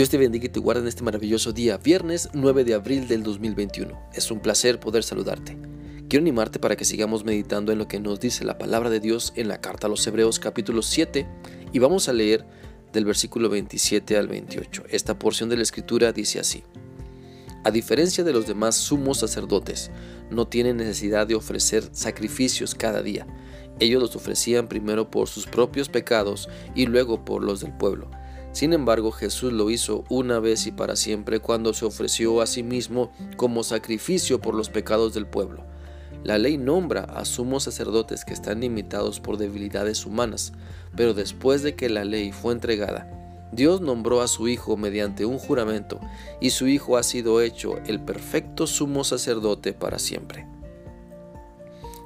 Dios te bendiga y te guarde en este maravilloso día, viernes 9 de abril del 2021. Es un placer poder saludarte. Quiero animarte para que sigamos meditando en lo que nos dice la palabra de Dios en la carta a los Hebreos capítulo 7 y vamos a leer del versículo 27 al 28. Esta porción de la escritura dice así. A diferencia de los demás sumos sacerdotes, no tienen necesidad de ofrecer sacrificios cada día. Ellos los ofrecían primero por sus propios pecados y luego por los del pueblo sin embargo, Jesús lo hizo una vez y para siempre cuando se ofreció a sí mismo como sacrificio por los pecados del pueblo. La ley nombra a sumos sacerdotes que están limitados por debilidades humanas, pero después de que la ley fue entregada, Dios nombró a su Hijo mediante un juramento, y su Hijo ha sido hecho el perfecto sumo sacerdote para siempre.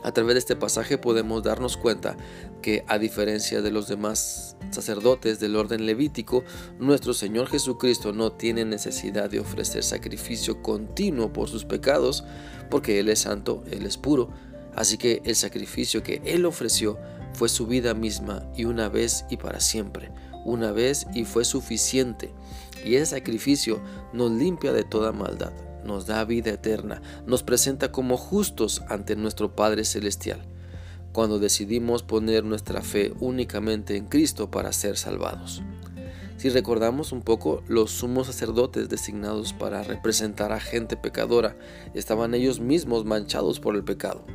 A través de este pasaje podemos darnos cuenta que a diferencia de los demás sacerdotes del orden levítico, nuestro Señor Jesucristo no tiene necesidad de ofrecer sacrificio continuo por sus pecados, porque Él es santo, Él es puro, así que el sacrificio que Él ofreció fue su vida misma y una vez y para siempre, una vez y fue suficiente, y ese sacrificio nos limpia de toda maldad nos da vida eterna, nos presenta como justos ante nuestro Padre Celestial, cuando decidimos poner nuestra fe únicamente en Cristo para ser salvados. Si recordamos un poco, los sumos sacerdotes designados para representar a gente pecadora estaban ellos mismos manchados por el pecado.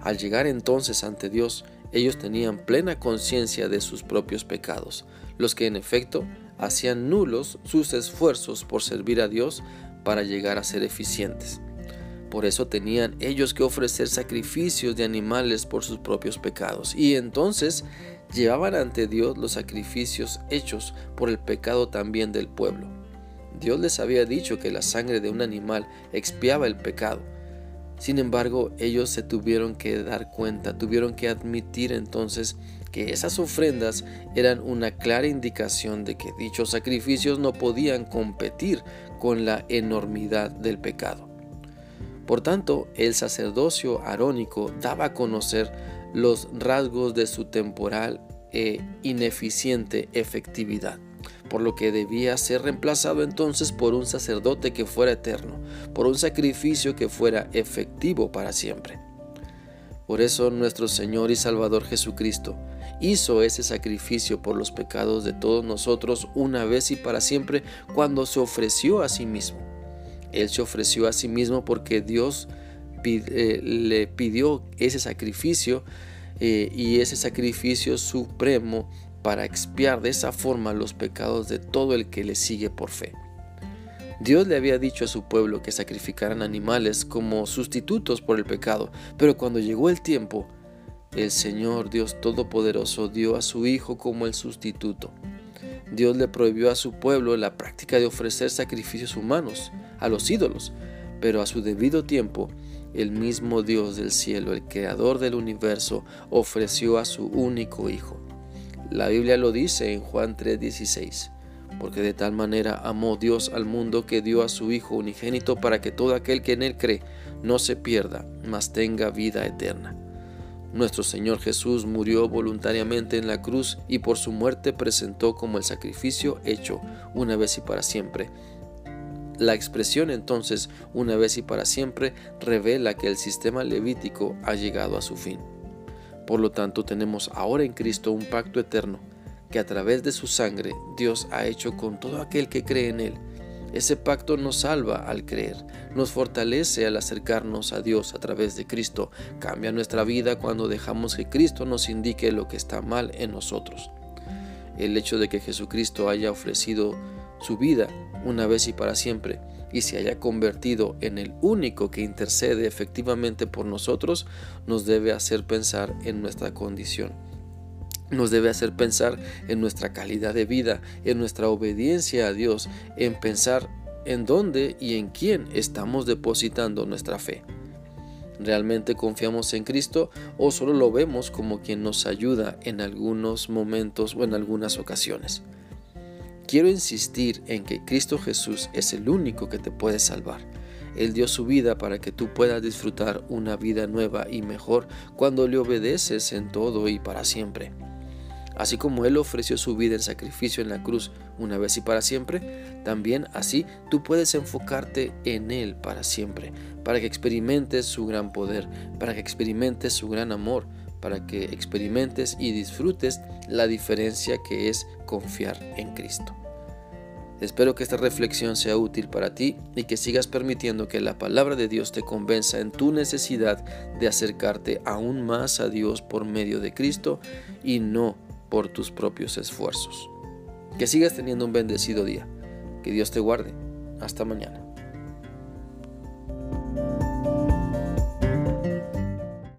Al llegar entonces ante Dios, ellos tenían plena conciencia de sus propios pecados, los que en efecto hacían nulos sus esfuerzos por servir a Dios para llegar a ser eficientes. Por eso tenían ellos que ofrecer sacrificios de animales por sus propios pecados. Y entonces llevaban ante Dios los sacrificios hechos por el pecado también del pueblo. Dios les había dicho que la sangre de un animal expiaba el pecado. Sin embargo, ellos se tuvieron que dar cuenta, tuvieron que admitir entonces que esas ofrendas eran una clara indicación de que dichos sacrificios no podían competir con la enormidad del pecado. Por tanto, el sacerdocio arónico daba a conocer los rasgos de su temporal e ineficiente efectividad, por lo que debía ser reemplazado entonces por un sacerdote que fuera eterno, por un sacrificio que fuera efectivo para siempre. Por eso nuestro Señor y Salvador Jesucristo hizo ese sacrificio por los pecados de todos nosotros una vez y para siempre cuando se ofreció a sí mismo. Él se ofreció a sí mismo porque Dios eh, le pidió ese sacrificio eh, y ese sacrificio supremo para expiar de esa forma los pecados de todo el que le sigue por fe. Dios le había dicho a su pueblo que sacrificaran animales como sustitutos por el pecado, pero cuando llegó el tiempo, el Señor Dios Todopoderoso dio a su Hijo como el sustituto. Dios le prohibió a su pueblo la práctica de ofrecer sacrificios humanos a los ídolos, pero a su debido tiempo, el mismo Dios del cielo, el creador del universo, ofreció a su único Hijo. La Biblia lo dice en Juan 3:16, porque de tal manera amó Dios al mundo que dio a su Hijo unigénito para que todo aquel que en él cree no se pierda, mas tenga vida eterna. Nuestro Señor Jesús murió voluntariamente en la cruz y por su muerte presentó como el sacrificio hecho una vez y para siempre. La expresión entonces, una vez y para siempre, revela que el sistema levítico ha llegado a su fin. Por lo tanto, tenemos ahora en Cristo un pacto eterno que a través de su sangre Dios ha hecho con todo aquel que cree en Él ese pacto nos salva al creer, nos fortalece al acercarnos a Dios a través de Cristo, cambia nuestra vida cuando dejamos que Cristo nos indique lo que está mal en nosotros. El hecho de que Jesucristo haya ofrecido su vida una vez y para siempre y se haya convertido en el único que intercede efectivamente por nosotros, nos debe hacer pensar en nuestra condición nos debe hacer pensar en nuestra calidad de vida, en nuestra obediencia a Dios, en pensar en dónde y en quién estamos depositando nuestra fe. ¿Realmente confiamos en Cristo o solo lo vemos como quien nos ayuda en algunos momentos o en algunas ocasiones? Quiero insistir en que Cristo Jesús es el único que te puede salvar. Él dio su vida para que tú puedas disfrutar una vida nueva y mejor cuando le obedeces en todo y para siempre. Así como Él ofreció su vida en sacrificio en la cruz una vez y para siempre, también así tú puedes enfocarte en Él para siempre, para que experimentes su gran poder, para que experimentes su gran amor, para que experimentes y disfrutes la diferencia que es confiar en Cristo. Espero que esta reflexión sea útil para ti y que sigas permitiendo que la palabra de Dios te convenza en tu necesidad de acercarte aún más a Dios por medio de Cristo y no por tus propios esfuerzos. Que sigas teniendo un bendecido día. Que Dios te guarde. Hasta mañana.